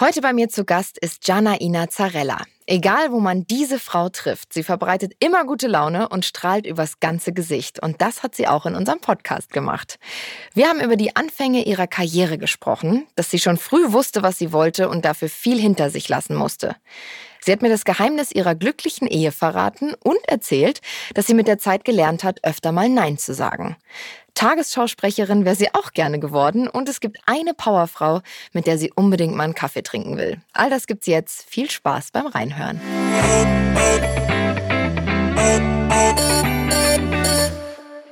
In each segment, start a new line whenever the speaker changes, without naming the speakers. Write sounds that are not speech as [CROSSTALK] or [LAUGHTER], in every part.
Heute bei mir zu Gast ist Gianna Zarella. Egal, wo man diese Frau trifft, sie verbreitet immer gute Laune und strahlt übers ganze Gesicht. Und das hat sie auch in unserem Podcast gemacht. Wir haben über die Anfänge ihrer Karriere gesprochen, dass sie schon früh wusste, was sie wollte und dafür viel hinter sich lassen musste. Sie hat mir das Geheimnis ihrer glücklichen Ehe verraten und erzählt, dass sie mit der Zeit gelernt hat, öfter mal Nein zu sagen. Tagesschausprecherin wäre sie auch gerne geworden und es gibt eine Powerfrau, mit der sie unbedingt mal einen Kaffee trinken will. All das gibt's jetzt. Viel Spaß beim Reinhören.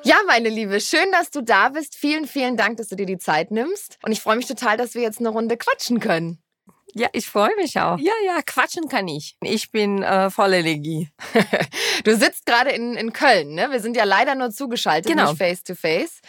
Ja, meine Liebe, schön, dass du da bist. Vielen, vielen Dank, dass du dir die Zeit nimmst. Und ich freue mich total, dass wir jetzt eine Runde quatschen können.
Ja, ich freue mich auch. Ja, ja, quatschen kann ich. Ich bin äh, voll Energie. [LAUGHS]
du sitzt gerade in, in Köln, ne? Wir sind ja leider nur zugeschaltet, genau. nicht face to face.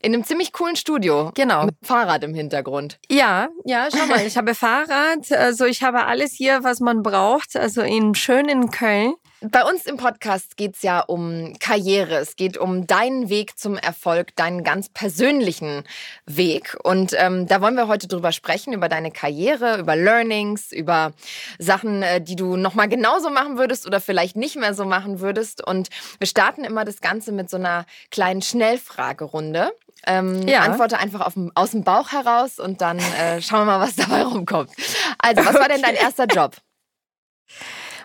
In einem ziemlich coolen Studio.
Genau.
Mit Fahrrad im Hintergrund.
Ja, ja, schau mal, ich [LAUGHS] habe Fahrrad, also ich habe alles hier, was man braucht, also in schönen Köln.
Bei uns im Podcast geht es ja um Karriere. Es geht um deinen Weg zum Erfolg, deinen ganz persönlichen Weg. Und ähm, da wollen wir heute drüber sprechen, über deine Karriere, über Learnings, über Sachen, äh, die du nochmal genauso machen würdest oder vielleicht nicht mehr so machen würdest. Und wir starten immer das Ganze mit so einer kleinen Schnellfragerunde. Ähm, ja. Antworte einfach auf, aus dem Bauch heraus und dann äh, schauen wir mal, was dabei rumkommt. Also, was war denn dein erster Job?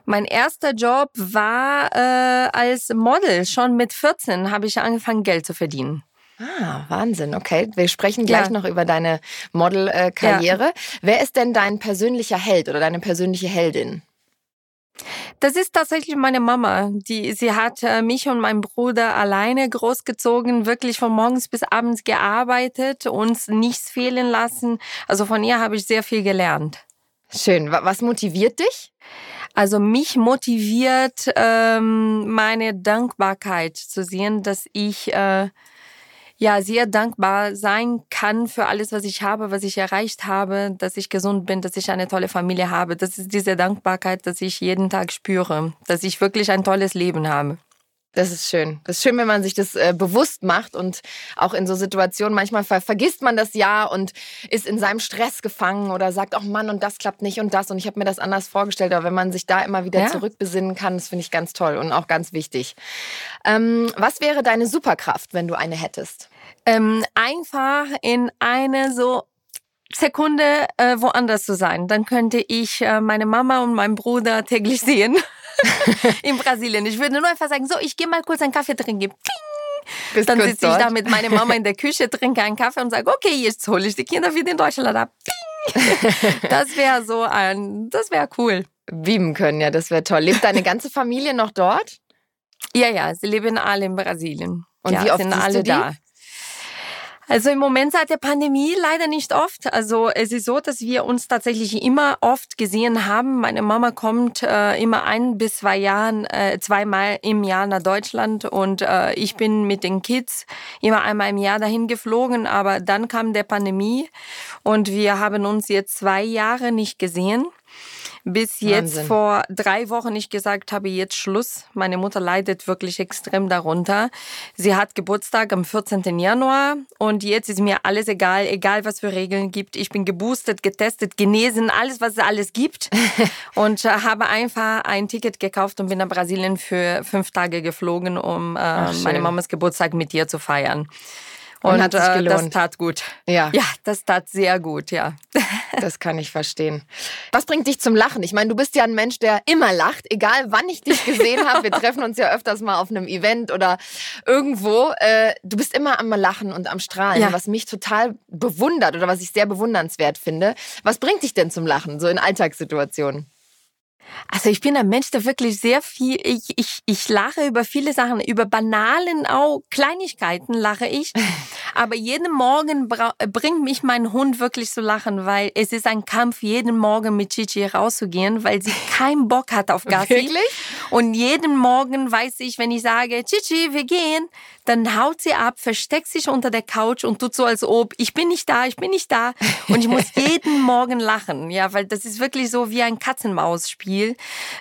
Mein erster Job war äh, als Model. Schon mit 14 habe ich angefangen, Geld zu verdienen.
Ah, Wahnsinn. Okay, wir sprechen gleich ja. noch über deine Model-Karriere. Ja. Wer ist denn dein persönlicher Held oder deine persönliche Heldin?
Das ist tatsächlich meine Mama. Die, sie hat äh, mich und meinen Bruder alleine großgezogen, wirklich von morgens bis abends gearbeitet, uns nichts fehlen lassen. Also von ihr habe ich sehr viel gelernt.
Schön. Was motiviert dich?
Also mich motiviert ähm, meine Dankbarkeit zu sehen, dass ich äh, ja sehr dankbar sein kann für alles, was ich habe, was ich erreicht habe, dass ich gesund bin, dass ich eine tolle Familie habe. Das ist diese Dankbarkeit, dass ich jeden Tag spüre, dass ich wirklich ein tolles Leben habe.
Das ist schön. Das ist schön, wenn man sich das äh, bewusst macht und auch in so Situationen manchmal ver vergisst man das ja und ist in seinem Stress gefangen oder sagt, oh Mann, und das klappt nicht und das und ich habe mir das anders vorgestellt. Aber wenn man sich da immer wieder ja. zurückbesinnen kann, das finde ich ganz toll und auch ganz wichtig. Ähm, was wäre deine Superkraft, wenn du eine hättest?
Ähm, einfach in eine so Sekunde äh, woanders zu sein. Dann könnte ich äh, meine Mama und meinen Bruder täglich sehen. [LAUGHS] [LAUGHS] in Brasilien. Ich würde nur einfach sagen, so, ich gehe mal kurz einen Kaffee trinken. Ping! Dann sitze ich da mit meiner Mama in der Küche, trinke einen Kaffee und sage, okay, jetzt hole ich die Kinder wieder in Deutschland ab. Ping! [LAUGHS] Das wäre so ein, das wäre cool.
Beamen können, ja, das wäre toll. Lebt deine ganze Familie noch dort?
Ja, ja, sie leben alle in Brasilien.
Und ja, wie oft sind alle da?
Also im Moment seit der Pandemie leider nicht oft. Also es ist so, dass wir uns tatsächlich immer oft gesehen haben. Meine Mama kommt äh, immer ein bis zwei Jahren, äh, zweimal im Jahr nach Deutschland und äh, ich bin mit den Kids immer einmal im Jahr dahin geflogen. Aber dann kam der Pandemie und wir haben uns jetzt zwei Jahre nicht gesehen bis jetzt Wahnsinn. vor drei Wochen ich gesagt habe, jetzt Schluss. Meine Mutter leidet wirklich extrem darunter. Sie hat Geburtstag am 14. Januar und jetzt ist mir alles egal, egal was für Regeln gibt. Ich bin geboostet, getestet, genesen, alles, was es alles gibt. [LAUGHS] und äh, habe einfach ein Ticket gekauft und bin nach Brasilien für fünf Tage geflogen, um äh, Ach, meine Mamas Geburtstag mit ihr zu feiern. Und, und hat sich gelohnt. das tat gut. Ja. Ja, das tat sehr gut, ja. [LAUGHS]
Das kann ich verstehen. Was bringt dich zum Lachen? Ich meine, du bist ja ein Mensch, der immer lacht, egal wann ich dich gesehen habe. Wir treffen uns ja öfters mal auf einem Event oder irgendwo. Äh, du bist immer am Lachen und am Strahlen, ja. was mich total bewundert oder was ich sehr bewundernswert finde. Was bringt dich denn zum Lachen, so in Alltagssituationen?
Also ich bin ein Mensch, der wirklich sehr viel, ich, ich, ich lache über viele Sachen, über banalen auch Kleinigkeiten lache ich. [LAUGHS] Aber jeden Morgen bringt mich mein Hund wirklich zu lachen, weil es ist ein Kampf, jeden Morgen mit Chichi rauszugehen, weil sie [LAUGHS] keinen Bock hat auf Gassi.
Wirklich?
Und jeden Morgen weiß ich, wenn ich sage, Chichi, wir gehen, dann haut sie ab, versteckt sich unter der Couch und tut so, als ob ich bin nicht da, ich bin nicht da. Und ich muss [LAUGHS] jeden Morgen lachen, ja, weil das ist wirklich so wie ein Katzenmaus-Spiel,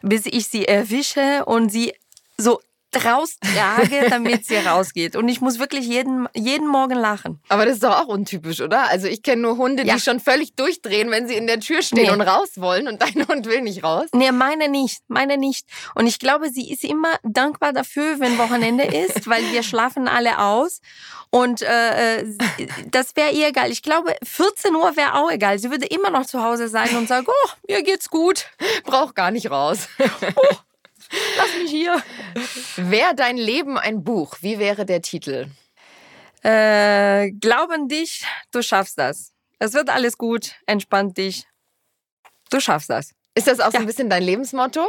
bis ich sie erwische und sie so raustrage, [LAUGHS] damit sie rausgeht. Und ich muss wirklich jeden, jeden Morgen lachen.
Aber das ist doch auch untypisch, oder? Also ich kenne nur Hunde, ja. die schon völlig durchdrehen, wenn sie in der Tür stehen nee. und raus wollen und dein Hund will nicht raus.
Nee, meine nicht, meine nicht. Und ich glaube, sie ist immer dankbar dafür, wenn Wochenende ist, weil wir schlafen alle aus. Und äh, äh das wäre ihr egal. Ich glaube, 14 Uhr wäre auch egal. Sie würde immer noch zu Hause sein und sagen, oh, mir geht's gut.
Brauch gar nicht raus.
Oh, lass mich hier.
Wäre dein Leben ein Buch, wie wäre der Titel?
Äh, glauben dich, du schaffst das. Es wird alles gut, entspann dich. Du schaffst das.
Ist das auch ja. so ein bisschen dein Lebensmotto?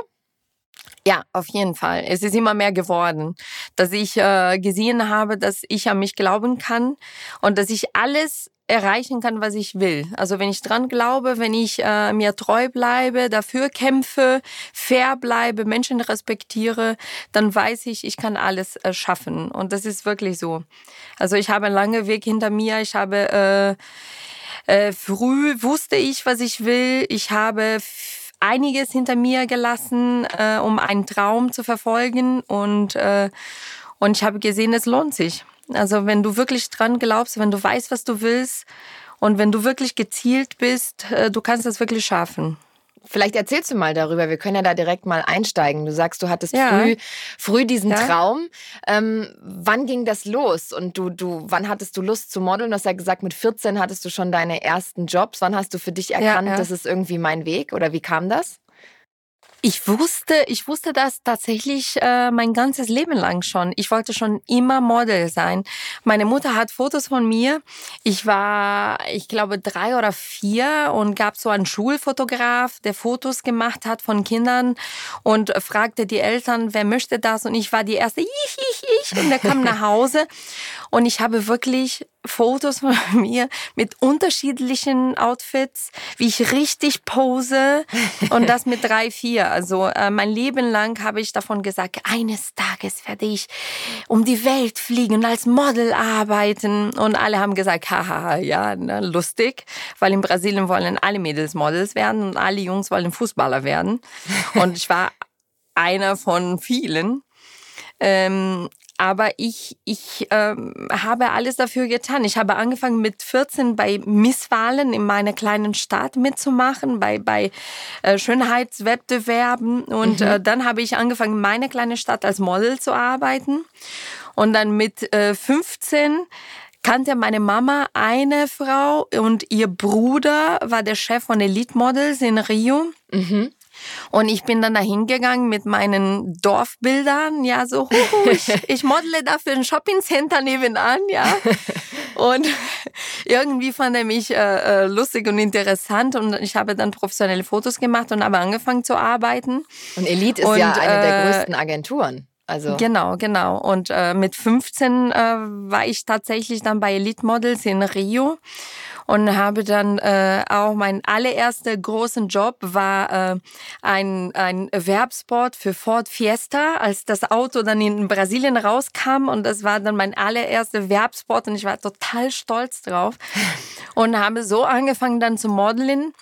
Ja, auf jeden Fall. Es ist immer mehr geworden, dass ich äh, gesehen habe, dass ich an mich glauben kann und dass ich alles erreichen kann, was ich will. Also wenn ich dran glaube, wenn ich äh, mir treu bleibe, dafür kämpfe, fair bleibe, Menschen respektiere, dann weiß ich, ich kann alles äh, schaffen. Und das ist wirklich so. Also ich habe einen langen Weg hinter mir. Ich habe äh, äh, früh wusste ich, was ich will. Ich habe einiges hinter mir gelassen, äh, um einen Traum zu verfolgen und äh, und ich habe gesehen, es lohnt sich. Also wenn du wirklich dran glaubst, wenn du weißt, was du willst und wenn du wirklich gezielt bist, äh, du kannst das wirklich schaffen.
Vielleicht erzählst du mal darüber. Wir können ja da direkt mal einsteigen. Du sagst, du hattest ja. früh, früh diesen ja. Traum. Ähm, wann ging das los? Und du, du, wann hattest du Lust zu modeln? Du hast ja gesagt, mit 14 hattest du schon deine ersten Jobs. Wann hast du für dich erkannt, ja, das ist irgendwie mein Weg? Oder wie kam das?
Ich wusste, ich wusste das tatsächlich äh, mein ganzes Leben lang schon. Ich wollte schon immer Model sein. Meine Mutter hat Fotos von mir. Ich war, ich glaube, drei oder vier und gab so einen Schulfotograf, der Fotos gemacht hat von Kindern und fragte die Eltern, wer möchte das? Und ich war die erste, ich, ich, ich. Und der kam nach Hause und ich habe wirklich Fotos von [LAUGHS] mir mit unterschiedlichen Outfits, wie ich richtig pose und das mit drei, vier. Also äh, mein Leben lang habe ich davon gesagt, eines Tages werde ich um die Welt fliegen und als Model arbeiten. Und alle haben gesagt, haha, ja, ne, lustig, weil in Brasilien wollen alle Mädels Models werden und alle Jungs wollen Fußballer werden. Und ich war einer von vielen. Ähm, aber ich, ich ähm, habe alles dafür getan. Ich habe angefangen mit 14 bei Misswahlen in meiner kleinen Stadt mitzumachen, bei, bei äh, Schönheitswettbewerben. Und mhm. äh, dann habe ich angefangen, in meiner kleinen Stadt als Model zu arbeiten. Und dann mit äh, 15 kannte meine Mama eine Frau und ihr Bruder war der Chef von Elite Models in Rio. Mhm. Und ich bin dann da hingegangen mit meinen Dorfbildern, ja, so, huhu, ich, [LAUGHS] ich modele da für ein Shoppingcenter nebenan, ja. Und irgendwie fand er mich äh, äh, lustig und interessant und ich habe dann professionelle Fotos gemacht und habe angefangen zu arbeiten.
Und Elite ist und, ja eine der äh, größten Agenturen. Also.
Genau, genau. Und äh, mit 15 äh, war ich tatsächlich dann bei Elite Models in Rio und habe dann äh, auch mein allererster großen Job war äh, ein, ein Werbspot für Ford Fiesta, als das Auto dann in Brasilien rauskam und das war dann mein allererster Werbspot und ich war total stolz drauf und habe so angefangen dann zu modeln.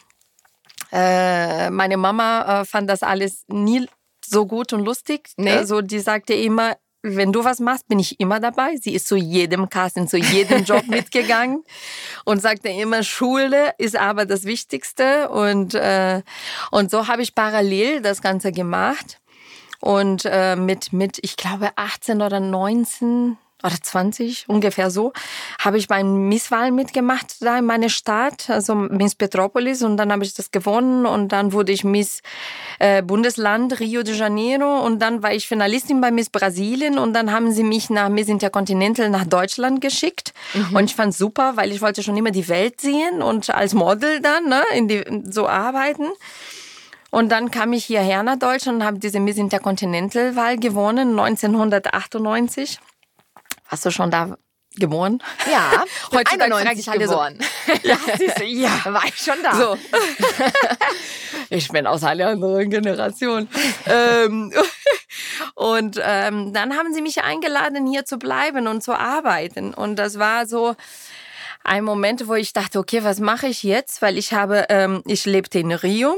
Äh, meine Mama äh, fand das alles nie so gut und lustig. Nee. Also die sagte immer, wenn du was machst, bin ich immer dabei. Sie ist zu jedem Casting, zu jedem Job [LAUGHS] mitgegangen und sagte immer, Schule ist aber das Wichtigste. Und, äh, und so habe ich parallel das Ganze gemacht. Und äh, mit, mit, ich glaube, 18 oder 19, oder 20, ungefähr so, habe ich beim Misswahl mitgemacht da in meiner Stadt, also Miss Petropolis und dann habe ich das gewonnen und dann wurde ich Miss äh, Bundesland Rio de Janeiro und dann war ich Finalistin bei Miss Brasilien und dann haben sie mich nach Miss Intercontinental nach Deutschland geschickt mhm. und ich fand super, weil ich wollte schon immer die Welt sehen und als Model dann ne, in die, so arbeiten. Und dann kam ich hierher nach Deutschland und habe diese Miss Intercontinental-Wahl gewonnen, 1998. Hast du schon da geboren?
Ja, [LAUGHS] heute 91
ich geboren. So. Ja, [LAUGHS] siehste, ja,
war ich schon da.
So. [LAUGHS] ich bin aus einer anderen Generation. ähm, und ähm, dann haben sie mich eingeladen, hier zu bleiben und zu arbeiten. Und das war so ein Moment, wo ich dachte, okay, was mache ich jetzt? Weil ich habe, ähm, ich lebte in Rio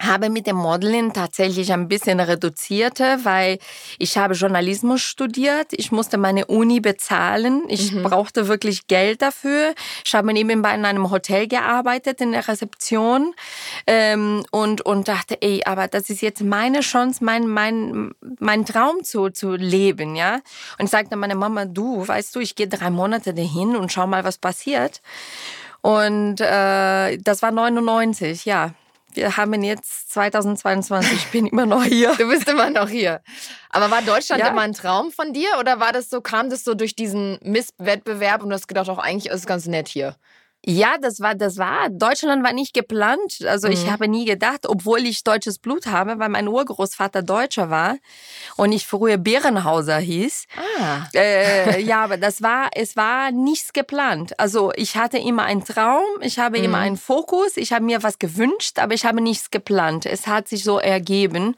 habe mit dem Modeln tatsächlich ein bisschen reduziert, weil ich habe Journalismus studiert. Ich musste meine Uni bezahlen. Ich mhm. brauchte wirklich Geld dafür. Ich habe nebenbei in einem Hotel gearbeitet, in der Rezeption ähm, und, und dachte, ey, aber das ist jetzt meine Chance, mein, mein, mein Traum zu, zu leben. ja. Und ich sagte meiner Mama, du, weißt du, ich gehe drei Monate dahin und schau mal, was passiert. Und äh, das war 99, ja wir haben jetzt 2022. Ich bin immer noch hier. [LAUGHS]
Du bist immer noch hier. Aber war Deutschland ja. immer ein Traum von dir oder war das so, kam das so durch diesen Misswettbewerb und du hast gedacht, auch eigentlich ist es ganz nett hier?
Ja, das war, das war, Deutschland war nicht geplant. Also mhm. ich habe nie gedacht, obwohl ich deutsches Blut habe, weil mein Urgroßvater Deutscher war und ich früher Bärenhauser hieß. Ah. Äh, ja, aber [LAUGHS] das war, es war nichts geplant. Also ich hatte immer einen Traum, ich habe mhm. immer einen Fokus, ich habe mir was gewünscht, aber ich habe nichts geplant. Es hat sich so ergeben.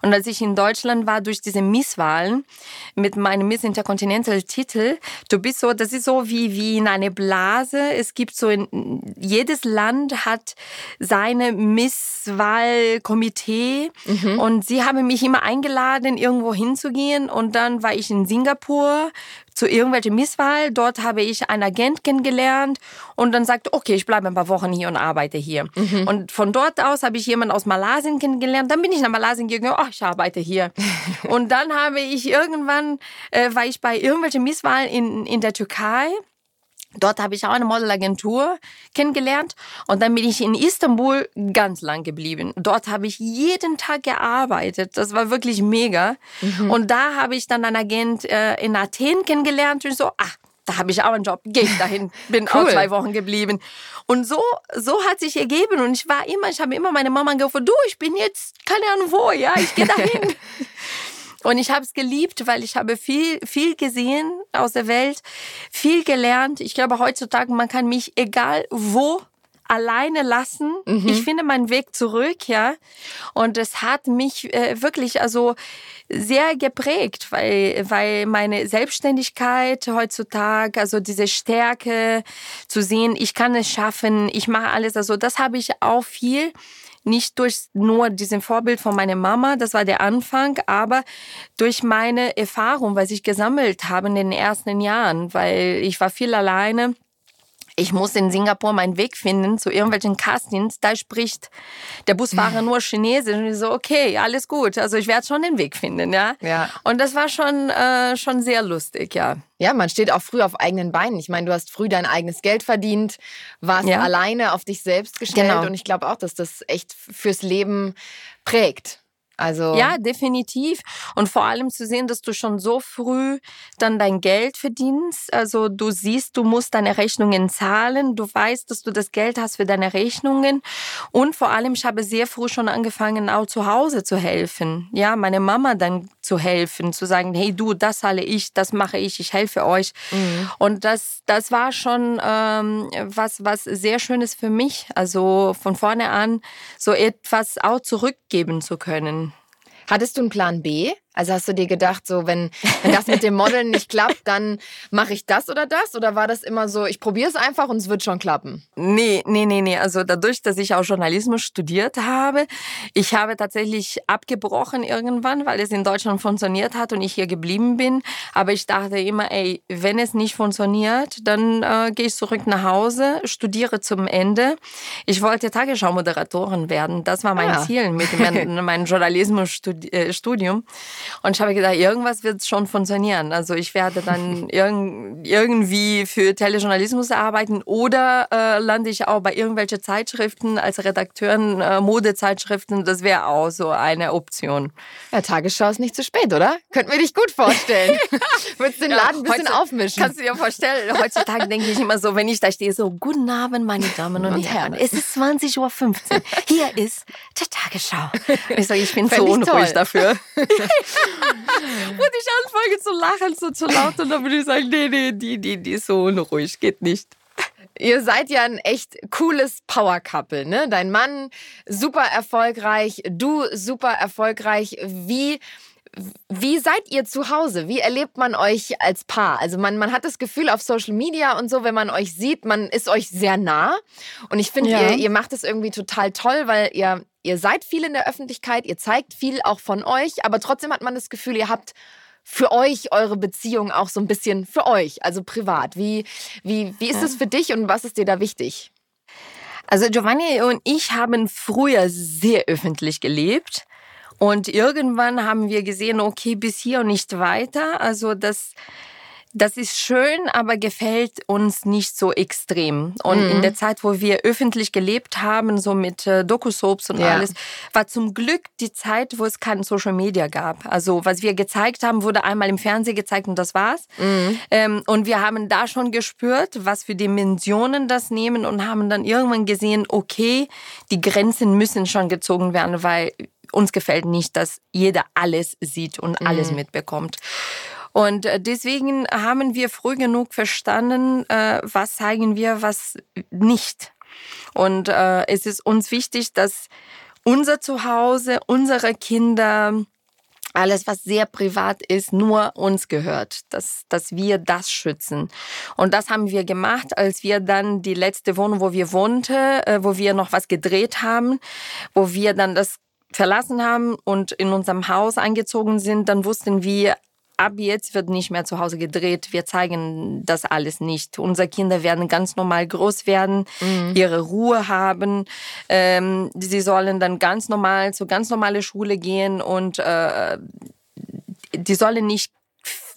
Und als ich in Deutschland war, durch diese Misswahlen mit meinem Miss Intercontinental Titel, du bist so, das ist so wie, wie in eine Blase. Es gibt so so in, jedes Land hat seine Misswahlkomitee mhm. und sie haben mich immer eingeladen, irgendwo hinzugehen und dann war ich in Singapur zu irgendwelche Misswahl. Dort habe ich einen Agent kennengelernt und dann sagte, okay, ich bleibe ein paar Wochen hier und arbeite hier. Mhm. Und von dort aus habe ich jemanden aus Malaysia kennengelernt. Dann bin ich nach Malaysia gegangen, oh, ich arbeite hier. [LAUGHS] und dann habe ich irgendwann, äh, war ich bei irgendwelchen Misswahlen in, in der Türkei Dort habe ich auch eine Modelagentur kennengelernt und dann bin ich in Istanbul ganz lang geblieben. Dort habe ich jeden Tag gearbeitet. Das war wirklich mega. Mhm. Und da habe ich dann einen Agent äh, in Athen kennengelernt und so, ach, da habe ich auch einen Job, gehe ich dahin, [LAUGHS] bin cool. auch zwei Wochen geblieben. Und so, so hat sich ergeben und ich war immer, ich habe immer meine Mama gerufen, du, ich bin jetzt keine Ahnung wo, ja, ich gehe [LAUGHS] dahin. Und ich habe es geliebt, weil ich habe viel, viel gesehen aus der Welt, viel gelernt. Ich glaube heutzutage, man kann mich egal wo alleine lassen. Mhm. Ich finde meinen Weg zurück, ja. Und es hat mich äh, wirklich also sehr geprägt, weil, weil meine Selbstständigkeit heutzutage, also diese Stärke zu sehen, ich kann es schaffen, ich mache alles, also das habe ich auch viel nicht durch nur diesen Vorbild von meiner Mama, das war der Anfang, aber durch meine Erfahrung, was ich gesammelt habe in den ersten Jahren, weil ich war viel alleine ich muss in Singapur meinen Weg finden zu irgendwelchen Castings. Da spricht der Busfahrer nur Chinesisch. Und ich so, okay, alles gut. Also ich werde schon den Weg finden, ja. ja. Und das war schon, äh, schon sehr lustig, ja.
Ja, man steht auch früh auf eigenen Beinen. Ich meine, du hast früh dein eigenes Geld verdient, warst ja. alleine auf dich selbst gestellt. Genau. Und ich glaube auch, dass das echt fürs Leben prägt. Also
ja, definitiv. Und vor allem zu sehen, dass du schon so früh dann dein Geld verdienst. Also du siehst, du musst deine Rechnungen zahlen. Du weißt, dass du das Geld hast für deine Rechnungen. Und vor allem, ich habe sehr früh schon angefangen, auch zu Hause zu helfen. Ja, meine Mama dann zu helfen, zu sagen, hey du, das zahle ich, das mache ich, ich helfe euch. Mhm. Und das, das war schon ähm, was, was sehr Schönes für mich. Also von vorne an so etwas auch zurückgeben zu können.
Hattest du einen Plan B? Also hast du dir gedacht, so wenn, wenn das mit dem Modeln nicht klappt, dann mache ich das oder das? Oder war das immer so, ich probiere es einfach und es wird schon klappen?
Nee, nee, nee, nee. Also dadurch, dass ich auch Journalismus studiert habe, ich habe tatsächlich abgebrochen irgendwann, weil es in Deutschland funktioniert hat und ich hier geblieben bin. Aber ich dachte immer, ey, wenn es nicht funktioniert, dann äh, gehe ich zurück nach Hause, studiere zum Ende. Ich wollte Tagesschau-Moderatorin werden. Das war mein ah. Ziel mit meinem [LAUGHS] mein Journalismusstudium. Und ich habe gedacht, irgendwas wird schon funktionieren. Also ich werde dann [LAUGHS] irg irgendwie für Telejournalismus arbeiten oder äh, lande ich auch bei irgendwelchen Zeitschriften als Redakteurin, äh, Modezeitschriften. Das wäre auch so eine Option.
Ja, Tagesschau ist nicht zu spät, oder? Könnten wir dich gut vorstellen. [LAUGHS] Würdest den Laden ein bisschen aufmischen.
Kannst du dir vorstellen, heutzutage denke ich immer so, wenn ich da stehe, so, guten Abend, meine Damen und, und Herren. Es ist 20.15 Uhr. Hier ist der Tagesschau. Ich sage, ich bin Fänd zu unruhig dafür. [LAUGHS] und ich anfange zu lachen, so zu laut und dann würde ich sagen, nee, nee, die, die, die ist so unruhig, geht nicht.
Ihr seid ja ein echt cooles Power-Couple, ne? Dein Mann super erfolgreich, du super erfolgreich. Wie wie seid ihr zu Hause? Wie erlebt man euch als Paar? Also man, man hat das Gefühl auf Social Media und so, wenn man euch sieht, man ist euch sehr nah. Und ich finde, ja. ihr, ihr macht es irgendwie total toll, weil ihr ihr seid viel in der Öffentlichkeit, ihr zeigt viel auch von euch, aber trotzdem hat man das Gefühl, ihr habt für euch eure Beziehung auch so ein bisschen für euch, also privat. Wie, wie, wie ist es für dich und was ist dir da wichtig?
Also Giovanni und ich haben früher sehr öffentlich gelebt. Und irgendwann haben wir gesehen, okay, bis hier und nicht weiter. Also das, das ist schön, aber gefällt uns nicht so extrem. Und mhm. in der Zeit, wo wir öffentlich gelebt haben, so mit äh, Doku-Soaps und ja. alles, war zum Glück die Zeit, wo es kein Social Media gab. Also was wir gezeigt haben, wurde einmal im Fernsehen gezeigt und das war's. Mhm. Ähm, und wir haben da schon gespürt, was für Dimensionen das nehmen und haben dann irgendwann gesehen, okay, die Grenzen müssen schon gezogen werden, weil uns gefällt nicht, dass jeder alles sieht und alles mhm. mitbekommt. Und äh, deswegen haben wir früh genug verstanden, äh, was zeigen wir, was nicht. Und äh, es ist uns wichtig, dass unser Zuhause, unsere Kinder, alles, was sehr privat ist, nur uns gehört, dass, dass wir das schützen. Und das haben wir gemacht, als wir dann die letzte Wohnung, wo wir wohnten, wo wir noch was gedreht haben, wo wir dann das verlassen haben und in unserem Haus eingezogen sind, dann wussten wir, ab jetzt wird nicht mehr zu Hause gedreht. Wir zeigen das alles nicht. Unsere Kinder werden ganz normal groß werden, mhm. ihre Ruhe haben. Ähm, sie sollen dann ganz normal zur ganz normale Schule gehen und äh, die sollen nicht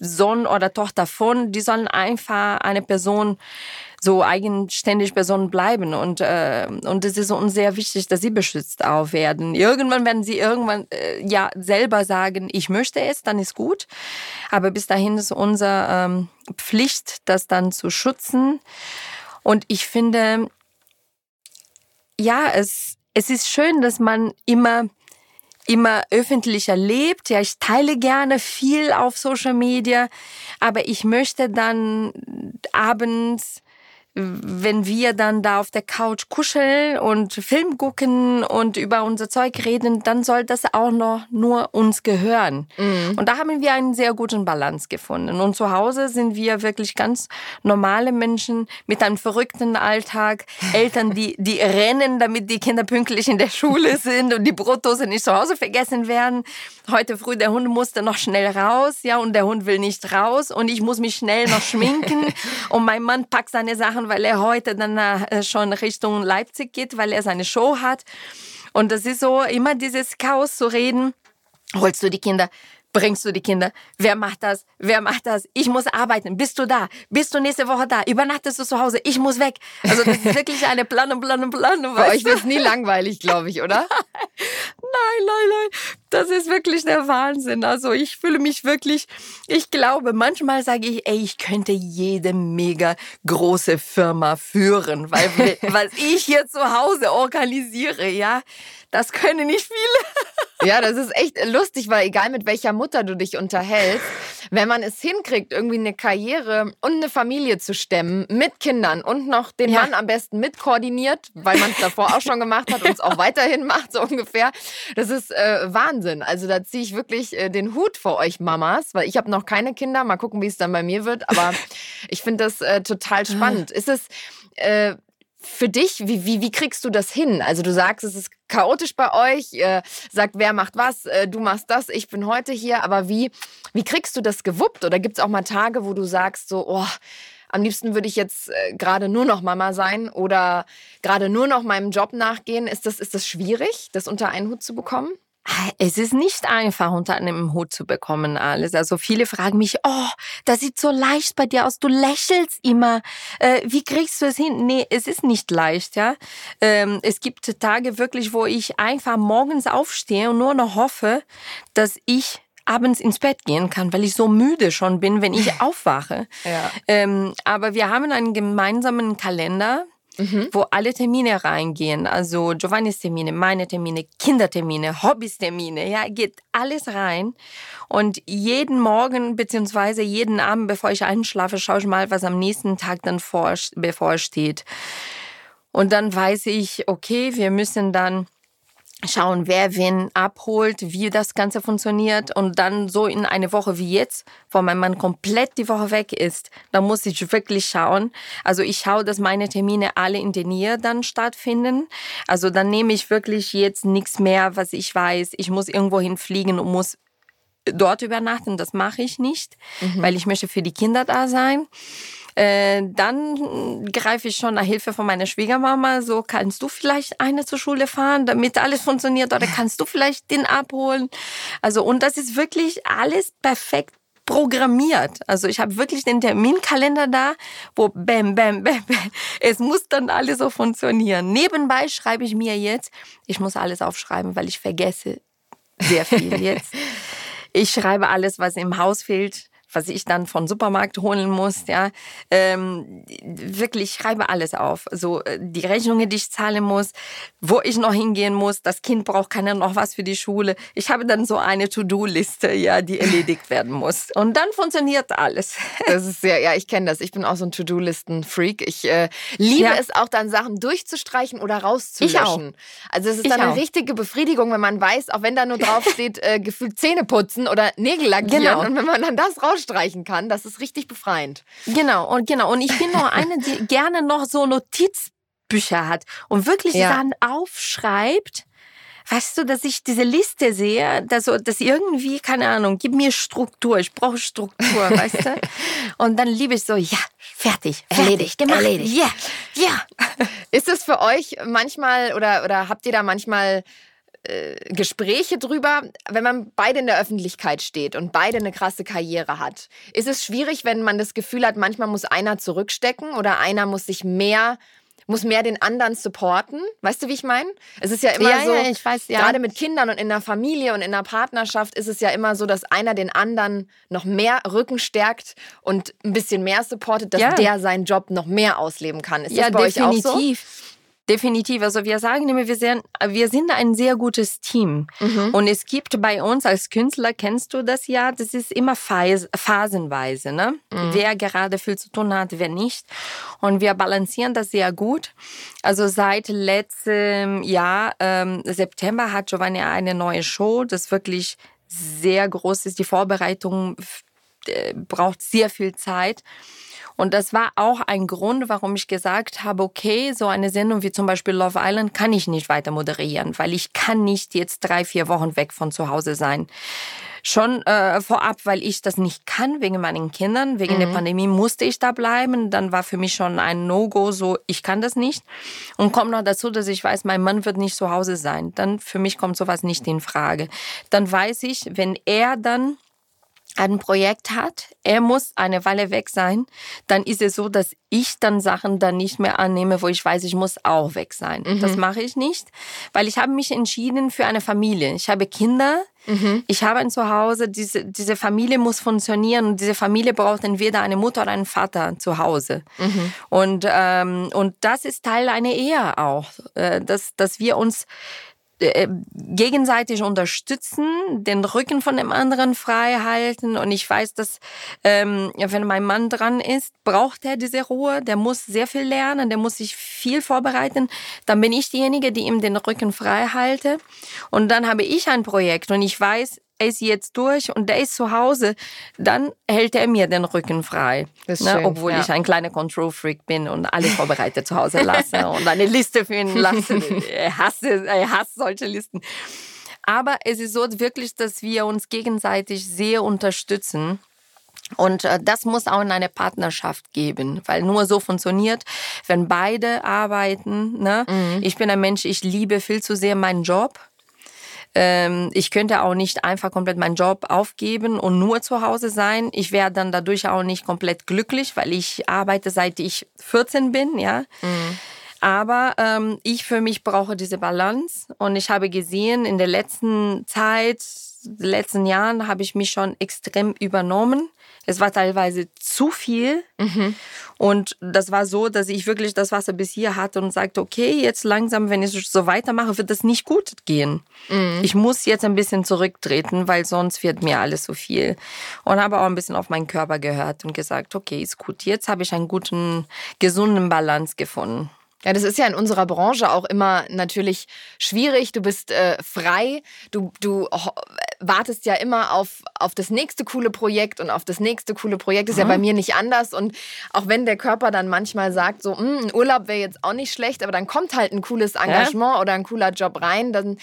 Sohn oder Tochter von, die sollen einfach eine Person so eigenständig Personen bleiben. Und, äh, und es ist uns sehr wichtig, dass sie beschützt auch werden. Irgendwann werden sie irgendwann äh, ja selber sagen, ich möchte es, dann ist gut. Aber bis dahin ist unsere ähm, Pflicht, das dann zu schützen. Und ich finde, ja, es, es ist schön, dass man immer immer öffentlicher lebt. Ja, ich teile gerne viel auf Social Media, aber ich möchte dann abends wenn wir dann da auf der Couch kuscheln und Film gucken und über unser Zeug reden, dann soll das auch noch nur uns gehören. Mhm. Und da haben wir einen sehr guten Balance gefunden. Und zu Hause sind wir wirklich ganz normale Menschen mit einem verrückten Alltag, [LAUGHS] Eltern, die, die rennen, damit die Kinder pünktlich in der Schule sind und die Brotdose nicht zu Hause vergessen werden. Heute früh, der Hund musste noch schnell raus, ja, und der Hund will nicht raus und ich muss mich schnell noch schminken [LAUGHS] und mein Mann packt seine Sachen, weil er heute dann äh, schon Richtung Leipzig geht, weil er seine Show hat. Und das ist so immer dieses Chaos zu reden. Holst du die Kinder? bringst du die Kinder? Wer macht das? Wer macht das? Ich muss arbeiten. Bist du da? Bist du nächste Woche da? Übernachtest du zu Hause? Ich muss weg. Also das ist wirklich eine Planung, Planung, Planung.
Bei euch wird es nie langweilig, glaube ich, oder? [LAUGHS]
nein, nein, nein. Das ist wirklich der Wahnsinn. Also ich fühle mich wirklich, ich glaube, manchmal sage ich, ey, ich könnte jede mega große Firma führen, weil [LAUGHS] was ich hier zu Hause organisiere, ja, das können nicht viele. [LAUGHS]
Ja, das ist echt lustig, weil egal mit welcher Mutter du dich unterhältst, wenn man es hinkriegt, irgendwie eine Karriere und eine Familie zu stemmen mit Kindern und noch den ja. Mann am besten mitkoordiniert, weil man es davor auch schon gemacht hat und es [LAUGHS] auch weiterhin macht, so ungefähr. Das ist äh, Wahnsinn. Also da ziehe ich wirklich äh, den Hut vor euch Mamas, weil ich habe noch keine Kinder. Mal gucken, wie es dann bei mir wird. Aber [LAUGHS] ich finde das äh, total spannend. Ist es äh, für dich, wie, wie, wie kriegst du das hin? Also du sagst, es ist chaotisch bei euch, äh, sagt, wer macht was, äh, du machst das, ich bin heute hier, aber wie, wie kriegst du das gewuppt? Oder gibt es auch mal Tage, wo du sagst, so, oh, am liebsten würde ich jetzt äh, gerade nur noch Mama sein oder gerade nur noch meinem Job nachgehen? Ist das, ist das schwierig, das unter einen Hut zu bekommen?
Es ist nicht einfach, unter einem Hut zu bekommen alles. Also viele fragen mich, oh, das sieht so leicht bei dir aus, du lächelst immer. Äh, wie kriegst du es hin? Nee, es ist nicht leicht, ja. Ähm, es gibt Tage wirklich, wo ich einfach morgens aufstehe und nur noch hoffe, dass ich abends ins Bett gehen kann, weil ich so müde schon bin, wenn ich [LAUGHS] aufwache. Ja. Ähm, aber wir haben einen gemeinsamen Kalender, mhm. wo alle Termine reingehen. Also Giovannis Termine, meine Termine, Kindertermine, Hobbys-Termine, ja, geht alles rein. Und jeden Morgen beziehungsweise jeden Abend, bevor ich einschlafe, schaue ich mal, was am nächsten Tag dann vor, bevorsteht. Und dann weiß ich, okay, wir müssen dann schauen, wer wen abholt, wie das Ganze funktioniert und dann so in eine Woche wie jetzt, wo mein Mann komplett die Woche weg ist, da muss ich wirklich schauen. Also ich schaue, dass meine Termine alle in der Nähe dann stattfinden. Also dann nehme ich wirklich jetzt nichts mehr, was ich weiß, ich muss irgendwo hinfliegen und muss dort übernachten. Das mache ich nicht, mhm. weil ich möchte für die Kinder da sein. Äh, dann greife ich schon nach Hilfe von meiner Schwiegermama. So, kannst du vielleicht eine zur Schule fahren, damit alles funktioniert? Oder kannst du vielleicht den abholen? Also, und das ist wirklich alles perfekt programmiert. Also ich habe wirklich den Terminkalender da, wo bam, bam, bam, bam. Es muss dann alles so funktionieren. Nebenbei schreibe ich mir jetzt, ich muss alles aufschreiben, weil ich vergesse sehr viel jetzt. [LAUGHS] Ich schreibe alles, was im Haus fehlt, was ich dann von Supermarkt holen muss, ja, ähm, wirklich schreibe alles auf. So äh, die Rechnungen, die ich zahlen muss, wo ich noch hingehen muss. Das Kind braucht keiner noch was für die Schule. Ich habe dann so eine To-Do-Liste, ja, die erledigt [LAUGHS] werden muss. Und dann funktioniert alles.
Das ist sehr, ja, ich kenne das. Ich bin auch so ein To-Do-Listen-Freak. Ich äh, liebe ja. es auch dann Sachen durchzustreichen oder rauszulöschen. Ich auch. Also es ist ich dann eine richtige Befriedigung, wenn man weiß, auch wenn da nur drauf [LAUGHS] steht, äh, gefühlt Zähne putzen oder Nägel lackieren. Genau. Und wenn man dann das raus rausstreichen kann. Das ist richtig befreiend.
Genau, und genau. Und ich bin noch eine, die [LAUGHS] gerne noch so Notizbücher hat und wirklich ja. dann aufschreibt. Weißt du, dass ich diese Liste sehe, dass, dass irgendwie, keine Ahnung, gib mir Struktur, ich brauche Struktur, weißt du? [LAUGHS] Und dann liebe ich so, ja, fertig, erledigt, gemacht, erledigt. Ja, ja.
Ist es für euch manchmal oder, oder habt ihr da manchmal äh, Gespräche drüber, wenn man beide in der Öffentlichkeit steht und beide eine krasse Karriere hat. Ist es schwierig, wenn man das Gefühl hat, manchmal muss einer zurückstecken oder einer muss sich mehr muss mehr den anderen supporten. Weißt du, wie ich meine? Es ist ja immer ja, so, ja, ich weiß, ja. gerade mit Kindern und in der Familie und in der Partnerschaft ist es ja immer so, dass einer den anderen noch mehr Rücken stärkt und ein bisschen mehr supportet, dass der seinen Job noch mehr ausleben kann. Ist das bei definitiv. euch auch so?
Definitiv. Also wir sagen immer, wir sind, wir sind ein sehr gutes Team. Mhm. Und es gibt bei uns als Künstler, kennst du das ja, das ist immer phasenweise, ne? Mhm. Wer gerade viel zu tun hat, wer nicht. Und wir balancieren das sehr gut. Also seit letztem Jahr, ähm, September, hat Giovanni eine neue Show, das wirklich sehr groß ist. Die Vorbereitung äh, braucht sehr viel Zeit. Und das war auch ein Grund, warum ich gesagt habe, okay, so eine Sendung wie zum Beispiel Love Island kann ich nicht weiter moderieren, weil ich kann nicht jetzt drei, vier Wochen weg von zu Hause sein schon äh, vorab, weil ich das nicht kann wegen meinen Kindern. Wegen mhm. der Pandemie musste ich da bleiben. Dann war für mich schon ein No-Go, so ich kann das nicht. Und kommt noch dazu, dass ich weiß, mein Mann wird nicht zu Hause sein. Dann für mich kommt sowas nicht in Frage. Dann weiß ich, wenn er dann ein Projekt hat, er muss eine Weile weg sein, dann ist es so, dass ich dann Sachen dann nicht mehr annehme, wo ich weiß, ich muss auch weg sein. Mhm. Das mache ich nicht, weil ich habe mich entschieden für eine Familie. Ich habe Kinder, mhm. ich habe ein Zuhause, diese, diese Familie muss funktionieren und diese Familie braucht entweder eine Mutter oder einen Vater zu Hause. Mhm. Und, ähm, und das ist Teil einer Ehe auch, äh, dass, dass wir uns äh, gegenseitig unterstützen, den Rücken von dem anderen frei halten. Und ich weiß, dass ähm, wenn mein Mann dran ist, braucht er diese Ruhe. Der muss sehr viel lernen, der muss sich viel vorbereiten. Dann bin ich diejenige, die ihm den Rücken frei halte. Und dann habe ich ein Projekt und ich weiß, ist jetzt durch und der ist zu Hause, dann hält er mir den Rücken frei. Ne? Schön, Obwohl ja. ich ein kleiner Control-Freak bin und alles vorbereitet zu Hause lasse [LAUGHS] und eine Liste für ihn lasse. er, hasse, er hasst solche Listen. Aber es ist so wirklich, dass wir uns gegenseitig sehr unterstützen. Und äh, das muss auch in einer Partnerschaft geben, weil nur so funktioniert, wenn beide arbeiten. Ne? Mhm. Ich bin ein Mensch, ich liebe viel zu sehr meinen Job. Ähm, ich könnte auch nicht einfach komplett meinen Job aufgeben und nur zu Hause sein. Ich wäre dann dadurch auch nicht komplett glücklich, weil ich arbeite seit ich 14 bin, ja. Mhm. Aber ähm, ich für mich brauche diese Balance und ich habe gesehen, in der letzten Zeit, letzten Jahren habe ich mich schon extrem übernommen. Es war teilweise zu viel. Mhm. Und das war so, dass ich wirklich das Wasser bis hier hatte und sagte, okay, jetzt langsam, wenn ich so weitermache, wird das nicht gut gehen. Mhm. Ich muss jetzt ein bisschen zurücktreten, weil sonst wird mir alles so viel. Und habe auch ein bisschen auf meinen Körper gehört und gesagt, okay, ist gut. Jetzt habe ich einen guten, gesunden Balance gefunden.
Ja, das ist ja in unserer Branche auch immer natürlich schwierig. Du bist äh, frei, du, du wartest ja immer auf, auf das nächste coole Projekt und auf das nächste coole Projekt. Ist mhm. ja bei mir nicht anders. Und auch wenn der Körper dann manchmal sagt, so, hm, ein Urlaub wäre jetzt auch nicht schlecht, aber dann kommt halt ein cooles Engagement ja? oder ein cooler Job rein, dann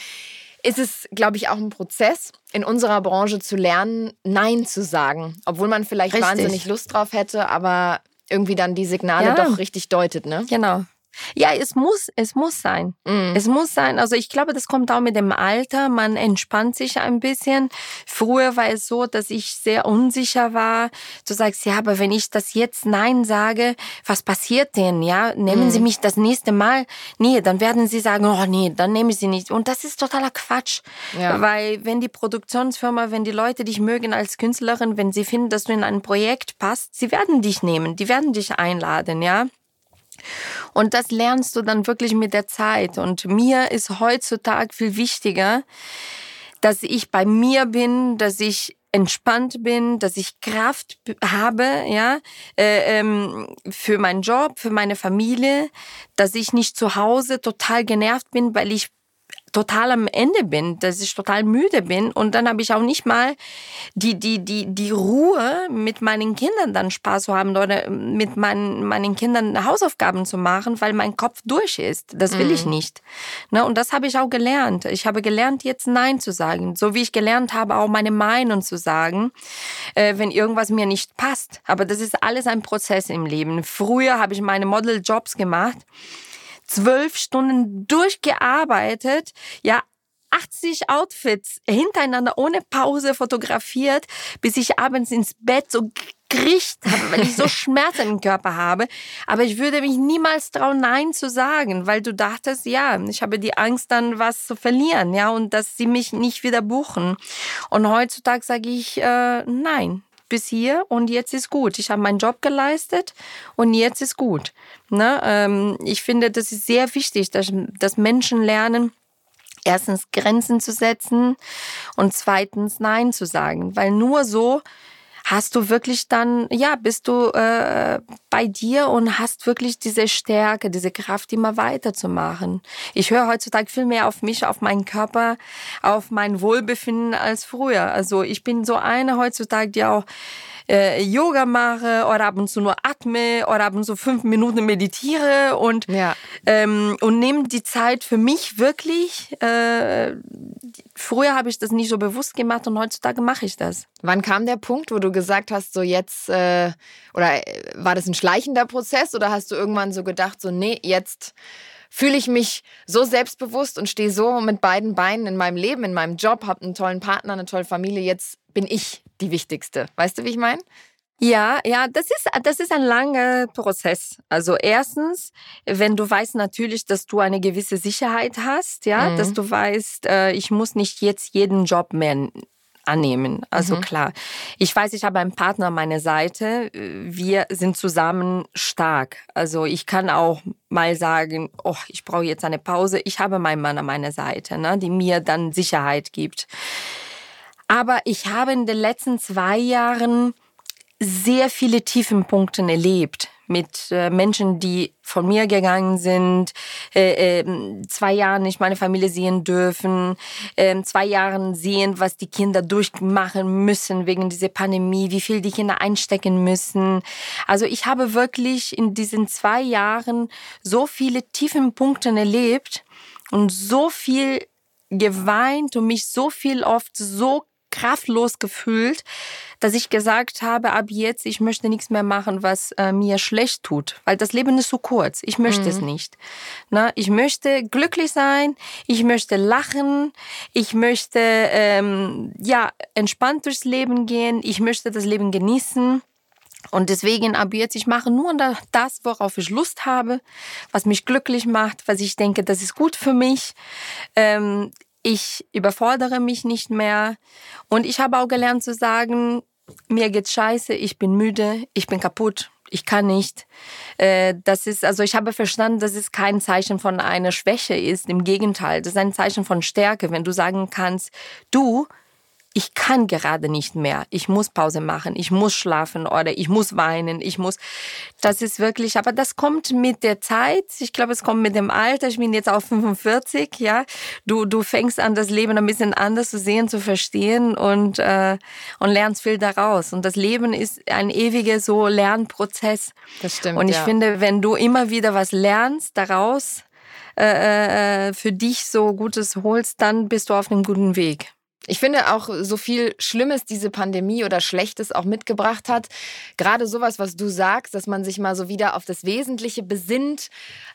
ist es, glaube ich, auch ein Prozess in unserer Branche zu lernen, Nein zu sagen. Obwohl man vielleicht Richtig. wahnsinnig Lust drauf hätte, aber irgendwie dann die Signale ja. doch richtig deutet, ne?
Genau. Ja, es muss, es muss sein. Mm. Es muss sein. Also ich glaube, das kommt auch mit dem Alter. Man entspannt sich ein bisschen. Früher war es so, dass ich sehr unsicher war. Du sagst, ja, aber wenn ich das jetzt Nein sage, was passiert denn? Ja, nehmen mm. Sie mich das nächste Mal? Nee, dann werden Sie sagen, oh nee, dann nehme ich Sie nicht. Und das ist totaler Quatsch. Ja. Weil wenn die Produktionsfirma, wenn die Leute dich mögen als Künstlerin, wenn sie finden, dass du in ein Projekt passt, sie werden dich nehmen, die werden dich einladen, ja. Und das lernst du dann wirklich mit der Zeit. Und mir ist heutzutage viel wichtiger, dass ich bei mir bin, dass ich entspannt bin, dass ich Kraft habe, ja, äh, ähm, für meinen Job, für meine Familie, dass ich nicht zu Hause total genervt bin, weil ich total am Ende bin, dass ich total müde bin und dann habe ich auch nicht mal die, die, die, die Ruhe, mit meinen Kindern dann Spaß zu haben oder mit meinen, meinen Kindern Hausaufgaben zu machen, weil mein Kopf durch ist. Das will mhm. ich nicht. Ne? Und das habe ich auch gelernt. Ich habe gelernt, jetzt Nein zu sagen. So wie ich gelernt habe, auch meine Meinung zu sagen, äh, wenn irgendwas mir nicht passt. Aber das ist alles ein Prozess im Leben. Früher habe ich meine Model-Jobs gemacht zwölf Stunden durchgearbeitet, ja, 80 Outfits hintereinander ohne Pause fotografiert, bis ich abends ins Bett so gekriegt habe, weil ich so [LAUGHS] Schmerzen im Körper habe. Aber ich würde mich niemals trauen, Nein zu sagen, weil du dachtest, ja, ich habe die Angst, dann was zu verlieren, ja, und dass sie mich nicht wieder buchen. Und heutzutage sage ich äh, Nein bis hier und jetzt ist gut. Ich habe meinen Job geleistet und jetzt ist gut. Ne? Ähm, ich finde, das ist sehr wichtig, dass, dass Menschen lernen, erstens Grenzen zu setzen und zweitens Nein zu sagen, weil nur so hast du wirklich dann, ja, bist du äh, bei dir und hast wirklich diese Stärke, diese Kraft, immer weiterzumachen. Ich höre heutzutage viel mehr auf mich, auf meinen Körper, auf mein Wohlbefinden als früher. Also ich bin so eine heutzutage, die auch äh, Yoga mache oder ab und zu nur atme oder ab und zu fünf Minuten meditiere und, ja. ähm, und nehme die Zeit für mich wirklich. Äh, früher habe ich das nicht so bewusst gemacht und heutzutage mache ich das.
Wann kam der Punkt, wo du gesagt hast, so jetzt, äh, oder äh, war das ein schleichender Prozess oder hast du irgendwann so gedacht, so nee, jetzt fühle ich mich so selbstbewusst und stehe so mit beiden Beinen in meinem Leben, in meinem Job, habe einen tollen Partner, eine tolle Familie, jetzt bin ich die wichtigste. Weißt du, wie ich meine?
Ja, ja, das ist, das ist ein langer Prozess. Also erstens, wenn du weißt natürlich, dass du eine gewisse Sicherheit hast, ja, mhm. dass du weißt, äh, ich muss nicht jetzt jeden Job mehr annehmen. Also mhm. klar, ich weiß, ich habe einen Partner an meiner Seite. Wir sind zusammen stark. Also ich kann auch mal sagen, oh, ich brauche jetzt eine Pause. Ich habe meinen Mann an meiner Seite, ne, die mir dann Sicherheit gibt. Aber ich habe in den letzten zwei Jahren sehr viele Tiefenpunkte erlebt mit äh, Menschen, die von mir gegangen sind, äh, äh, zwei Jahren nicht meine Familie sehen dürfen, äh, zwei Jahren sehen, was die Kinder durchmachen müssen wegen dieser Pandemie, wie viel die Kinder einstecken müssen. Also ich habe wirklich in diesen zwei Jahren so viele Tiefenpunkte erlebt und so viel geweint und mich so viel oft so kraftlos gefühlt, dass ich gesagt habe, ab jetzt, ich möchte nichts mehr machen, was äh, mir schlecht tut, weil das Leben ist so kurz. Ich möchte mhm. es nicht. Na, ich möchte glücklich sein, ich möchte lachen, ich möchte ähm, ja entspannt durchs Leben gehen, ich möchte das Leben genießen. Und deswegen ab jetzt, ich mache nur das, worauf ich Lust habe, was mich glücklich macht, was ich denke, das ist gut für mich. Ähm, ich überfordere mich nicht mehr. Und ich habe auch gelernt zu sagen, mir geht's scheiße, ich bin müde, ich bin kaputt, ich kann nicht. Äh, das ist, also ich habe verstanden, dass es kein Zeichen von einer Schwäche ist. Im Gegenteil, das ist ein Zeichen von Stärke, wenn du sagen kannst, du, ich kann gerade nicht mehr. Ich muss Pause machen, ich muss schlafen oder ich muss weinen, ich muss. Das ist wirklich, aber das kommt mit der Zeit. Ich glaube, es kommt mit dem Alter. Ich bin jetzt auch 45, ja. Du, du fängst an, das Leben ein bisschen anders zu sehen, zu verstehen und, äh, und lernst viel daraus. Und das Leben ist ein ewiger so Lernprozess.
Das stimmt.
Und ich
ja.
finde, wenn du immer wieder was lernst daraus, äh, äh, für dich so Gutes holst, dann bist du auf einem guten Weg.
Ich finde auch so viel Schlimmes diese Pandemie oder Schlechtes auch mitgebracht hat. Gerade sowas, was du sagst, dass man sich mal so wieder auf das Wesentliche besinnt,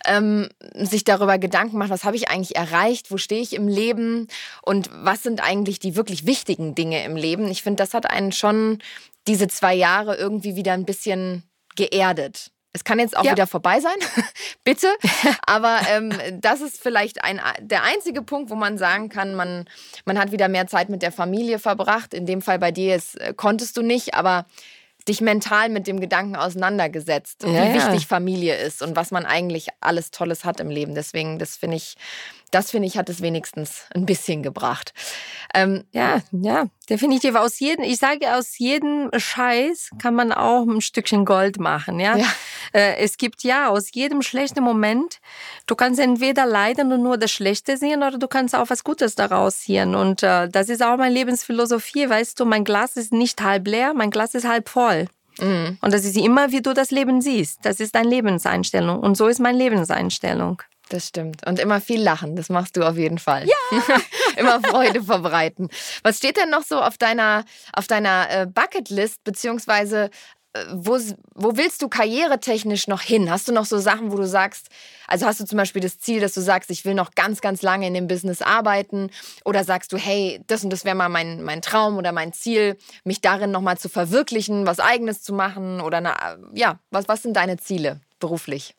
ähm, sich darüber Gedanken macht, was habe ich eigentlich erreicht, wo stehe ich im Leben und was sind eigentlich die wirklich wichtigen Dinge im Leben. Ich finde, das hat einen schon diese zwei Jahre irgendwie wieder ein bisschen geerdet. Es kann jetzt auch ja. wieder vorbei sein, [LAUGHS] bitte. [LAUGHS] Aber ähm, das ist vielleicht ein, der einzige Punkt, wo man sagen kann, man, man hat wieder mehr Zeit mit der Familie verbracht. In dem Fall bei dir ist, äh, konntest du nicht, aber dich mental mit dem Gedanken auseinandergesetzt, ja, wie wichtig ja. Familie ist und was man eigentlich alles Tolles hat im Leben. Deswegen, das finde ich das finde ich, hat es wenigstens ein bisschen gebracht.
Ähm, ja, ja, definitiv. Aus jedem, ich sage, aus jedem Scheiß kann man auch ein Stückchen Gold machen, ja. ja. Äh, es gibt ja aus jedem schlechten Moment, du kannst entweder leiden und nur das Schlechte sehen oder du kannst auch was Gutes daraus sehen. Und äh, das ist auch meine Lebensphilosophie, weißt du, mein Glas ist nicht halb leer, mein Glas ist halb voll. Mhm. Und das ist immer, wie du das Leben siehst. Das ist deine Lebenseinstellung. Und so ist meine Lebenseinstellung.
Das stimmt. Und immer viel lachen, das machst du auf jeden Fall.
Ja! [LAUGHS]
immer Freude verbreiten. Was steht denn noch so auf deiner, auf deiner äh, Bucketlist, beziehungsweise äh, wo, wo willst du karrieretechnisch noch hin? Hast du noch so Sachen, wo du sagst, also hast du zum Beispiel das Ziel, dass du sagst, ich will noch ganz, ganz lange in dem Business arbeiten? Oder sagst du, hey, das und das wäre mal mein, mein Traum oder mein Ziel, mich darin nochmal zu verwirklichen, was Eigenes zu machen? Oder na, ja, was, was sind deine Ziele beruflich?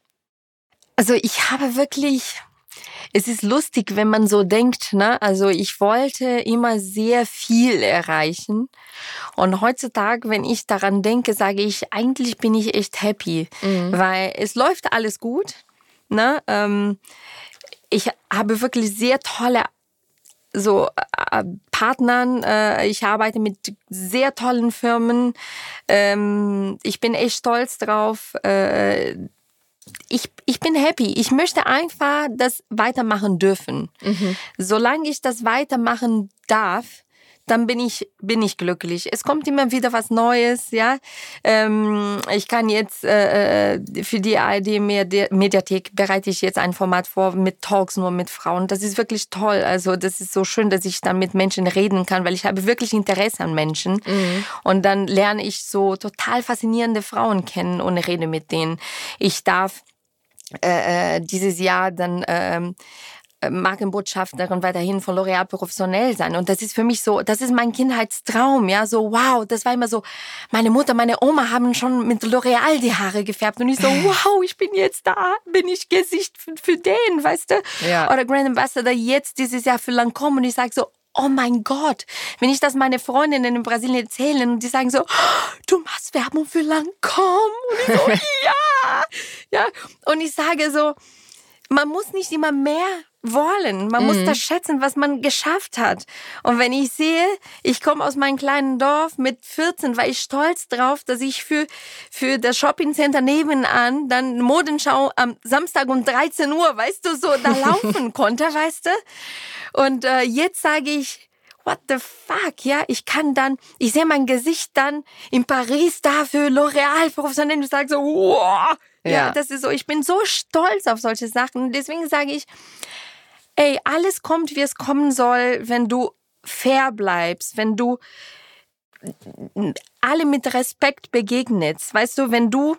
Also ich habe wirklich, es ist lustig, wenn man so denkt, ne? Also ich wollte immer sehr viel erreichen. Und heutzutage, wenn ich daran denke, sage ich, eigentlich bin ich echt happy, mhm. weil es läuft alles gut. Ne? Ähm, ich habe wirklich sehr tolle so äh, Partnern. Äh, ich arbeite mit sehr tollen Firmen. Ähm, ich bin echt stolz drauf. Äh, ich, ich bin happy. Ich möchte einfach das weitermachen dürfen. Mhm. Solange ich das weitermachen darf, dann bin ich, bin ich glücklich. Es kommt immer wieder was Neues, ja. Ähm, ich kann jetzt äh, äh für die ARD Mediathek bereite ich jetzt ein Format vor mit Talks nur mit Frauen. Das ist wirklich toll. Also das ist so schön, dass ich dann mit Menschen reden kann, weil ich habe wirklich Interesse an Menschen. Mhm. Und dann lerne ich so total faszinierende Frauen kennen und rede mit denen. Ich darf äh, äh, dieses Jahr dann äh, Markenbotschafterin weiterhin von L'Oréal professionell sein. Und das ist für mich so, das ist mein Kindheitstraum, ja, so wow, das war immer so, meine Mutter, meine Oma haben schon mit L'Oréal die Haare gefärbt und ich so, [LAUGHS] wow, ich bin jetzt da, bin ich Gesicht für, für den, weißt du? Ja. Oder Grand Ambassador jetzt dieses Jahr für Lancôme und ich sage so, oh mein Gott, wenn ich das meine Freundinnen in Brasilien erzählen und die sagen so, oh, du machst Werbung für Lancôme. Und ich so, [LAUGHS] ja, ja. Und ich sage so, man muss nicht immer mehr wollen. Man mhm. muss das schätzen, was man geschafft hat. Und wenn ich sehe, ich komme aus meinem kleinen Dorf mit 14, war ich stolz drauf, dass ich für, für das Shoppingcenter nebenan dann Modenschau am Samstag um 13 Uhr, weißt du, so da [LAUGHS] laufen konnte, weißt du? Und äh, jetzt sage ich, what the fuck, ja, ich kann dann, ich sehe mein Gesicht dann in Paris da für L'Oreal professionell und sage so, wow, ja. ja, das ist so, ich bin so stolz auf solche Sachen. Deswegen sage ich, ey, alles kommt, wie es kommen soll, wenn du fair bleibst, wenn du alle mit Respekt begegnest. Weißt du, wenn du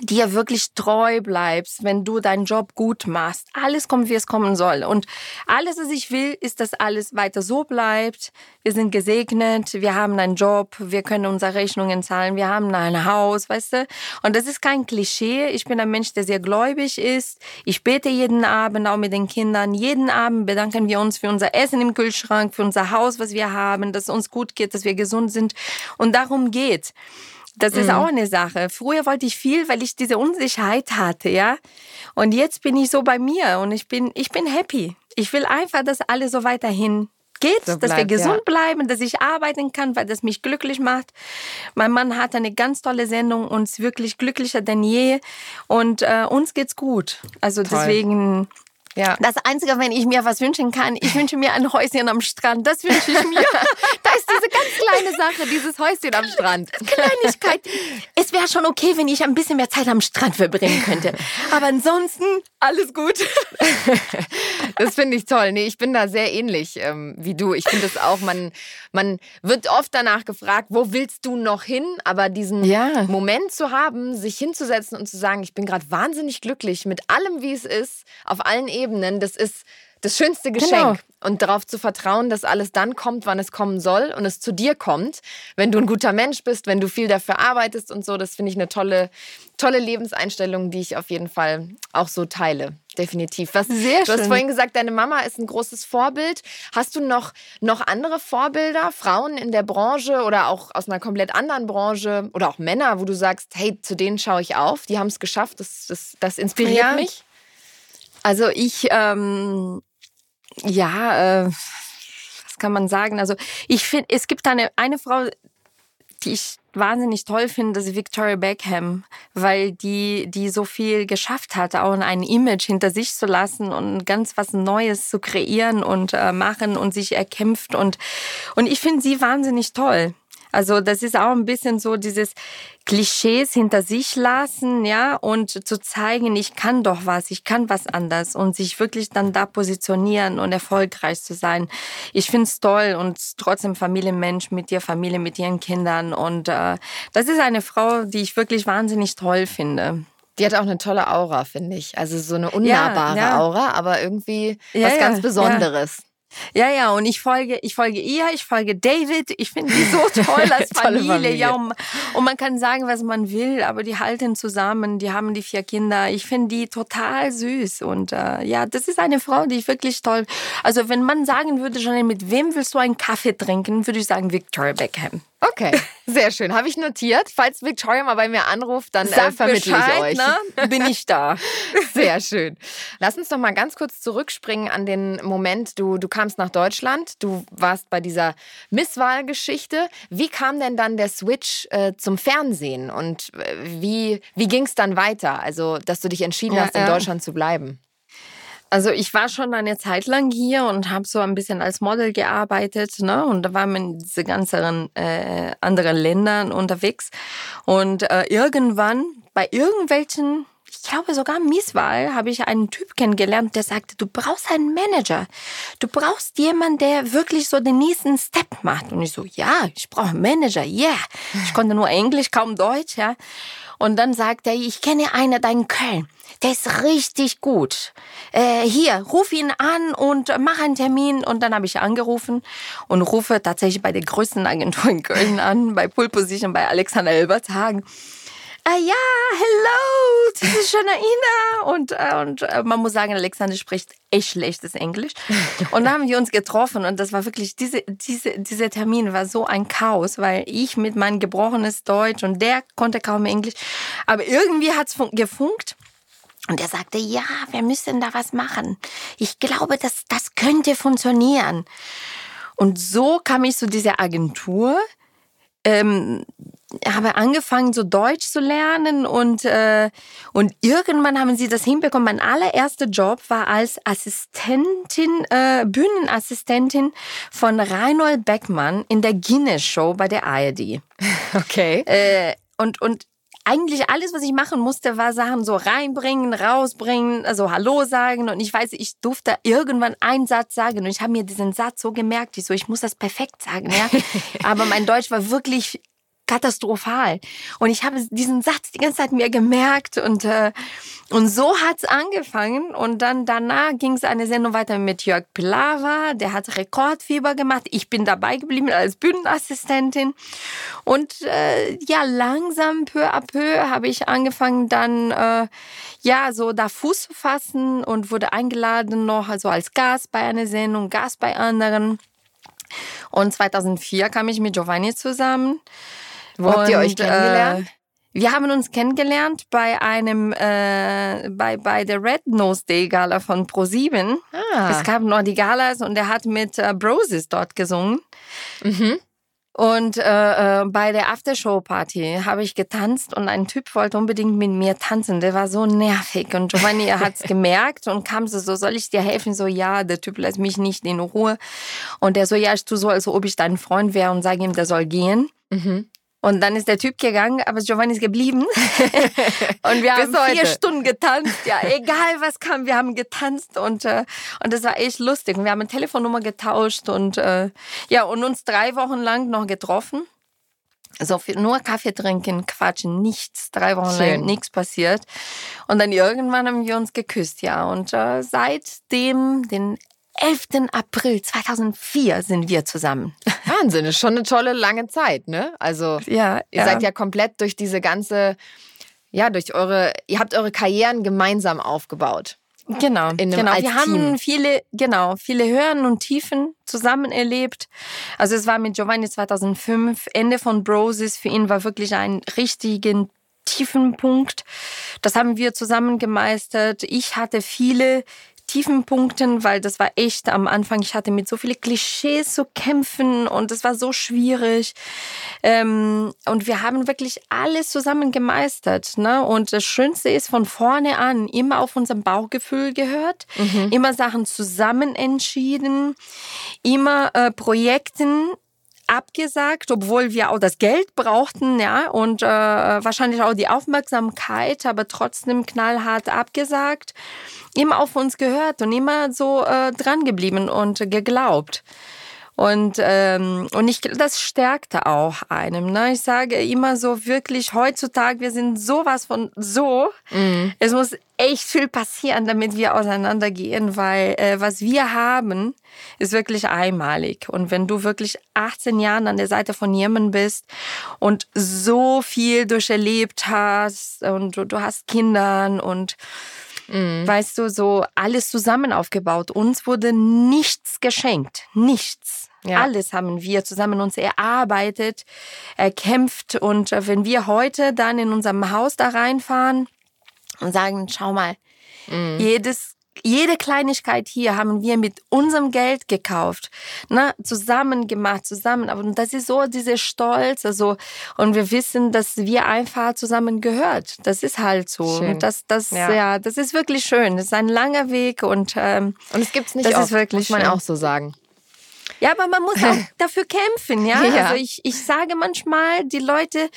dir wirklich treu bleibst, wenn du deinen Job gut machst. Alles kommt, wie es kommen soll. Und alles, was ich will, ist, dass alles weiter so bleibt. Wir sind gesegnet, wir haben einen Job, wir können unsere Rechnungen zahlen, wir haben ein Haus, weißt du? Und das ist kein Klischee. Ich bin ein Mensch, der sehr gläubig ist. Ich bete jeden Abend, auch mit den Kindern. Jeden Abend bedanken wir uns für unser Essen im Kühlschrank, für unser Haus, was wir haben, dass es uns gut geht, dass wir gesund sind. Und darum geht. Das ist mhm. auch eine Sache. Früher wollte ich viel, weil ich diese Unsicherheit hatte, ja. Und jetzt bin ich so bei mir und ich bin, ich bin happy. Ich will einfach, dass alle so weiterhin geht,
So
dass wir gesund
ja.
bleiben, dass ich arbeiten kann, weil das mich glücklich macht. Mein Mann hat eine ganz tolle Sendung und ist wirklich glücklicher denn je. Und äh, uns geht's gut. Also
Toll.
deswegen.
Ja.
Das Einzige, wenn ich mir was wünschen kann, ich wünsche mir ein Häuschen am Strand. Das wünsche ich mir. [LAUGHS]
Da ist diese ganz kleine Sache, dieses Häuschen am Strand. [LAUGHS]
Kleinigkeit. Es wäre schon okay, wenn ich ein bisschen mehr Zeit am Strand verbringen könnte. Aber ansonsten alles gut. [LAUGHS]
Das finde ich toll. Nee, ich bin da sehr ähnlich ähm, wie du. Ich finde es auch, man, man wird oft danach gefragt, wo willst du noch hin? Aber diesen
Ja.
Moment zu haben, sich hinzusetzen und zu sagen, ich bin gerade wahnsinnig glücklich mit allem, wie es ist, auf allen Ebenen, das ist das schönste Geschenk.
Genau.
Und darauf zu vertrauen, dass alles dann kommt, wann es kommen soll und es zu dir kommt, wenn du ein guter Mensch bist, wenn du viel dafür arbeitest und so, das finde ich eine tolle, tolle Lebenseinstellung, die ich auf jeden Fall auch so teile. Definitiv. Was,
Sehr
du hast
schön.
vorhin gesagt, deine Mama ist ein großes Vorbild. Hast du noch, noch andere Vorbilder, Frauen in der Branche oder auch aus einer komplett anderen Branche oder auch Männer, wo du sagst, hey, zu denen schaue ich auf, die haben es geschafft, das, das, das inspiriert
Ja.
mich?
Also ich, ähm, ja, äh, was kann man sagen? Also ich finde, es gibt eine, eine Frau, die ich wahnsinnig toll finde, ist Victoria Beckham, weil die, die so viel geschafft hat, auch ein Image hinter sich zu lassen und ganz was Neues zu kreieren und äh, machen und sich erkämpft und, und ich finde sie wahnsinnig toll. Also das ist auch ein bisschen so dieses Klischees hinter sich lassen, ja, und zu zeigen, ich kann doch was, ich kann was anders und sich wirklich dann da positionieren und erfolgreich zu sein. Ich find's toll und trotzdem Familienmensch mit ihr, Familie mit ihren Kindern und äh, das ist eine Frau, die ich wirklich wahnsinnig toll finde.
Die hat auch eine tolle Aura, finde ich. Also so eine unnahbare
ja.
Aura, aber irgendwie
Ja,
was
ja,
ganz
ja.
Besonderes.
Ja, ja, und ich folge, ich folge ihr, ich folge David. Ich finde die so toll als [LAUGHS] Familie.
Familie.
Ja, und, und man kann sagen, was man will, aber die halten zusammen, die haben die vier Kinder. Ich finde die total süß. Und äh, ja, das ist eine Frau, die ich wirklich toll. Also wenn man sagen würde, Janine, mit wem willst du einen Kaffee trinken, würde ich sagen Victoria Beckham.
Okay, sehr schön. Habe ich notiert. Falls Victoria mal bei mir anruft, dann äh,
Sag
vermittle ich euch.
Ne? Bin ich da. [LAUGHS]
Sehr schön. Lass uns noch mal ganz kurz zurückspringen an den Moment, du, du kamst nach Deutschland, du warst bei dieser Misswahlgeschichte. Wie kam denn dann der Switch äh, zum Fernsehen und äh, wie, wie ging es dann weiter? Also, dass du dich entschieden
Ja,
hast, in. Deutschland zu bleiben.
Also ich war schon eine Zeit lang hier und habe so ein bisschen als Model gearbeitet, ne? Und da waren wir in diese ganzen äh, anderen Ländern unterwegs. Und äh, irgendwann bei irgendwelchen, ich glaube sogar Mieswahl, habe ich einen Typ kennengelernt, der sagte, du brauchst einen Manager. Du brauchst jemanden, der wirklich so den nächsten Step macht. Und ich so, ja, ich brauche einen Manager, yeah. Ich konnte nur Englisch, kaum Deutsch, ja. Und dann sagt er, ich kenne einen da in Köln. Der ist richtig gut. Äh, hier, ruf ihn an und mach einen Termin. Und dann habe ich angerufen und rufe tatsächlich bei der größten Agentur in Köln an, bei Pole Position, bei Alexander Elberthagen. Äh, ja, hello, das ist Janaina. Und, äh, und äh, man muss sagen, Alexander spricht echt schlechtes Englisch. [LAUGHS] Und dann haben wir uns getroffen und das war wirklich, diese, diese, dieser Termin war so ein Chaos, weil ich mit meinem gebrochenes Deutsch und der konnte kaum Englisch. Aber irgendwie hat's fun gefunkt. Und er sagte, ja, wir müssen da was machen. Ich glaube, das, das könnte funktionieren. Und so kam ich zu dieser Agentur, ähm, habe angefangen, so Deutsch zu lernen und, äh, und irgendwann haben sie das hinbekommen. Mein allererster Job war als Assistentin, äh, Bühnenassistentin von Reinhold Beckmann in der Guinness Show bei der ARD. [LAUGHS]
Okay.
Äh, und, und eigentlich alles, was ich machen musste, war Sachen so reinbringen, rausbringen, also Hallo sagen. Und ich weiß, ich durfte irgendwann einen Satz sagen. Und ich habe mir diesen Satz so gemerkt, ich so, ich muss das perfekt sagen, ja. [LAUGHS] Aber mein Deutsch war wirklich katastrophal. Und ich habe diesen Satz die ganze Zeit mir gemerkt und, äh, und so hat's angefangen. Und dann danach ging es eine Sendung weiter mit Jörg Pilawa, der hat Rekordfieber gemacht. Ich bin dabei geblieben als Bühnenassistentin. Und äh, ja, langsam, peu à peu, habe ich angefangen dann, äh, ja, so da Fuß zu fassen und wurde eingeladen noch, also als Gast bei einer Sendung, Gast bei anderen. Und 2004 kam ich mit Giovanni zusammen.
Wo habt ihr euch kennengelernt?
Äh, Wir haben uns kennengelernt bei einem, äh, bei, bei der Red Nose Day Gala von Pro7. Ah. Es gab noch die Galas und er hat mit äh, Broses dort gesungen. Mhm. Und äh, äh, bei der Aftershow-Party habe ich getanzt und ein Typ wollte unbedingt mit mir tanzen. Der war so nervig und Giovanni hat es [LAUGHS] gemerkt und kam so, so, soll ich dir helfen? So, ja, der Typ lässt mich nicht in Ruhe. Und der so, ja, ich tue so, als ob ich dein Freund wäre und sage ihm, der soll gehen. Mhm. Und dann ist der Typ gegangen, aber Giovanni ist geblieben. [LAUGHS] und wir haben vier Stunden getanzt. Ja, egal was kam, wir haben getanzt und äh, und das war echt lustig. Und wir haben eine Telefonnummer getauscht und äh, ja und uns drei Wochen lang noch getroffen. So viel, nur Kaffee trinken, quatschen, nichts, drei Wochen Schön. lang nichts passiert. Und dann irgendwann haben wir uns geküsst, ja. Und äh, seitdem, den 11. April 2004 sind wir zusammen. [LAUGHS]
Wahnsinn, ist schon eine tolle lange Zeit, ne? Also ja, ihr ja. seid ja komplett durch diese ganze, ja, durch eure, ihr habt eure Karrieren gemeinsam aufgebaut.
Genau, genau. Wir haben viele, genau, viele Höhen und Tiefen zusammen erlebt. Also es war mit Giovanni 2005, Ende von Broses. Für ihn war wirklich ein richtigen tiefen Punkt. Das haben wir zusammen gemeistert. Ich hatte viele tiefen Punkten, weil das war echt am Anfang, ich hatte mit so vielen Klischees zu kämpfen und es war so schwierig. Ähm, und wir haben wirklich alles zusammen gemeistert. Ne? Und das Schönste ist von vorne an immer auf unserem Bauchgefühl gehört, mhm. immer Sachen zusammen entschieden, immer äh, Projekten abgesagt, obwohl wir auch das Geld brauchten, ja, und äh, wahrscheinlich auch die Aufmerksamkeit, aber trotzdem knallhart abgesagt immer auf uns gehört und immer so äh, dran geblieben und geglaubt. Und, ähm, und ich, das stärkte auch einem. Ne? Ich sage immer so wirklich, heutzutage, wir sind sowas von so. Mhm. Es muss echt viel passieren, damit wir auseinandergehen, weil äh, was wir haben, ist wirklich einmalig. Und wenn du wirklich 18 Jahre an der Seite von jemandem bist und so viel durcherlebt hast und du, du hast Kindern und Mhm. Weißt du, so alles zusammen aufgebaut. Uns wurde nichts geschenkt. Nichts. Ja. Alles haben wir zusammen uns erarbeitet, erkämpft. Und wenn wir heute dann in unserem Haus da reinfahren und sagen, schau mal, mhm. jedes jede Kleinigkeit hier haben wir mit unserem Geld gekauft, ne, zusammen gemacht, zusammen. Aber das ist so dieser Stolz, also und wir wissen, dass wir einfach zusammen gehört. Das ist halt so. Schön. Und das, das, ja. ja. das ist wirklich schön. Das ist ein langer Weg und ähm,
und es gibt's nicht das oft, ist wirklich muss man schön. auch so sagen.
Ja, aber man muss auch dafür kämpfen, ja. [LAUGHS] ja. Also ich, ich sage manchmal, die Leute,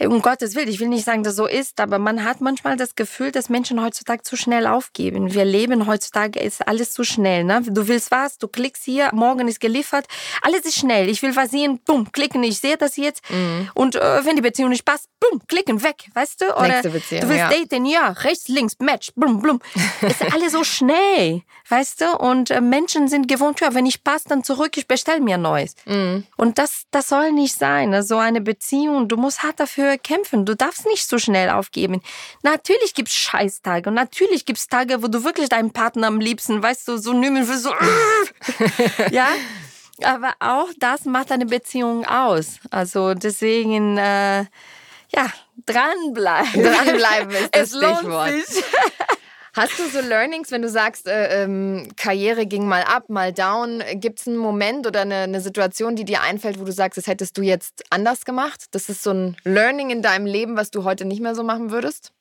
um Gottes Willen, ich will nicht sagen, dass so ist, aber man hat manchmal das Gefühl, dass Menschen heutzutage zu schnell aufgeben. Wir leben heutzutage, ist alles zu schnell. Ne? Du willst was, du klickst hier, morgen ist geliefert, alles ist schnell. Ich will was sehen, bumm, klicken, ich sehe das jetzt. Mhm. Und äh, wenn die Beziehung nicht passt, bumm, klicken, weg, weißt du? Oder du willst ja. daten, ja, rechts, links, Match, bumm, bumm. [LAUGHS] ist alles so schnell, weißt du? Und äh, Menschen sind gewohnt, ja, wenn nicht passt, dann zurück, ich bestell mir Neues. Mhm. Und das, das soll nicht sein. Ne? So eine Beziehung, du musst hart dafür dafür kämpfen. Du darfst nicht so schnell aufgeben. Natürlich gibt es Scheißtage und natürlich gibt es Tage, wo du wirklich deinen Partner am liebsten, weißt du, so nehmen willst, so, [LAUGHS] ja. Aber auch das macht eine Beziehung aus. Also deswegen, äh, ja, dranbleiben.
Dranbleiben ist das [LAUGHS] es Stichwort. [LAUGHS] Hast du so Learnings, wenn du sagst, äh, ähm, Karriere ging mal ab, mal down? Gibt es einen Moment oder eine, eine, Situation, die dir einfällt, wo du sagst, das hättest du jetzt anders gemacht? Das ist so ein Learning in deinem Leben, was du heute nicht mehr so machen würdest?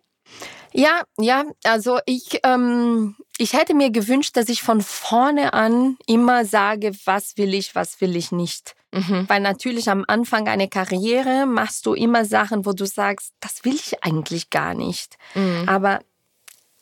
Ja, ja, also ich, ähm, ich hätte mir gewünscht, dass ich von vorne an immer sage, was will ich, was will ich nicht. Mhm. Weil natürlich am Anfang einer Karriere machst du immer Sachen, wo du sagst, das will ich eigentlich gar nicht. Mhm. Aber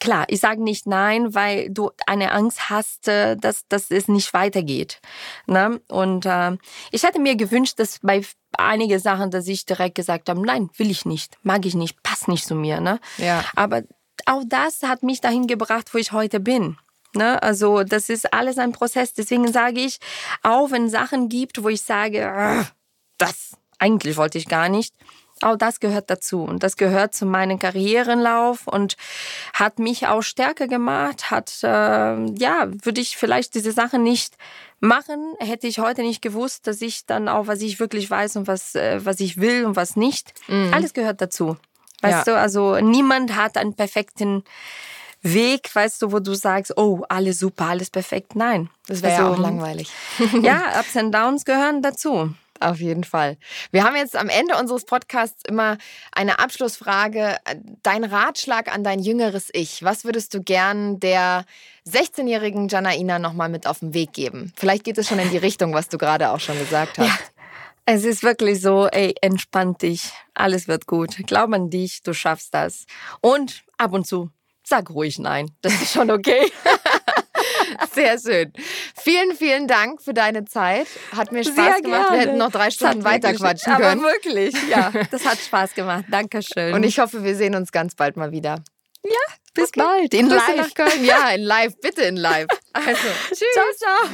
Klar, ich sage nicht nein, weil du eine Angst hast, äh, dass, dass es nicht weitergeht. Ne? Und äh, ich hätte mir gewünscht, dass bei einigen Sachen, dass ich direkt gesagt habe, nein, will ich nicht, mag ich nicht, passt nicht zu mir. Ne? Ja. Aber auch das hat mich dahin gebracht, wo ich heute bin. Ne? Also das ist alles ein Prozess. Deswegen sage ich, auch wenn Sachen gibt, wo ich sage, das eigentlich wollte ich gar nicht, auch das gehört dazu und das gehört zu meinem Karrierenlauf und hat mich auch stärker gemacht, hat, äh, ja, würde ich vielleicht diese Sache nicht machen, hätte ich heute nicht gewusst, dass ich dann auch, was ich wirklich weiß und was, äh, was ich will und was nicht. Mhm. Alles gehört dazu. Weißt ja. du, also niemand hat einen perfekten Weg, weißt du, wo du sagst, oh, alles super, alles perfekt. Nein.
Das wäre also, ja auch langweilig. [LAUGHS]
ja, Ups and Downs gehören dazu.
Auf jeden Fall. Wir haben jetzt am Ende unseres Podcasts immer eine Abschlussfrage. Dein Ratschlag an dein jüngeres Ich. Was würdest du gern der 16-jährigen Janaina nochmal mit auf den Weg geben? Vielleicht geht es schon in die Richtung, was du gerade auch schon gesagt hast. Ja.
Es ist wirklich so, ey, entspann dich. Alles wird gut. Glaub an dich, du schaffst das. Und ab und zu sag ruhig nein. Das ist schon okay. [LAUGHS] [LAUGHS]
Sehr schön. Vielen, vielen Dank für deine Zeit. Hat mir Spaß Sehr gemacht. Gerne. Wir hätten noch drei Stunden weiter quatschen können.
Aber wirklich, ja. [LAUGHS] Das hat Spaß gemacht. Dankeschön.
Und ich hoffe, wir sehen uns ganz bald mal wieder.
Ja, bis okay. bald.
In Grüße live. Nach Köln. Ja, in live. Bitte in live. [LAUGHS] Also, tschüss. Ciao, ciao.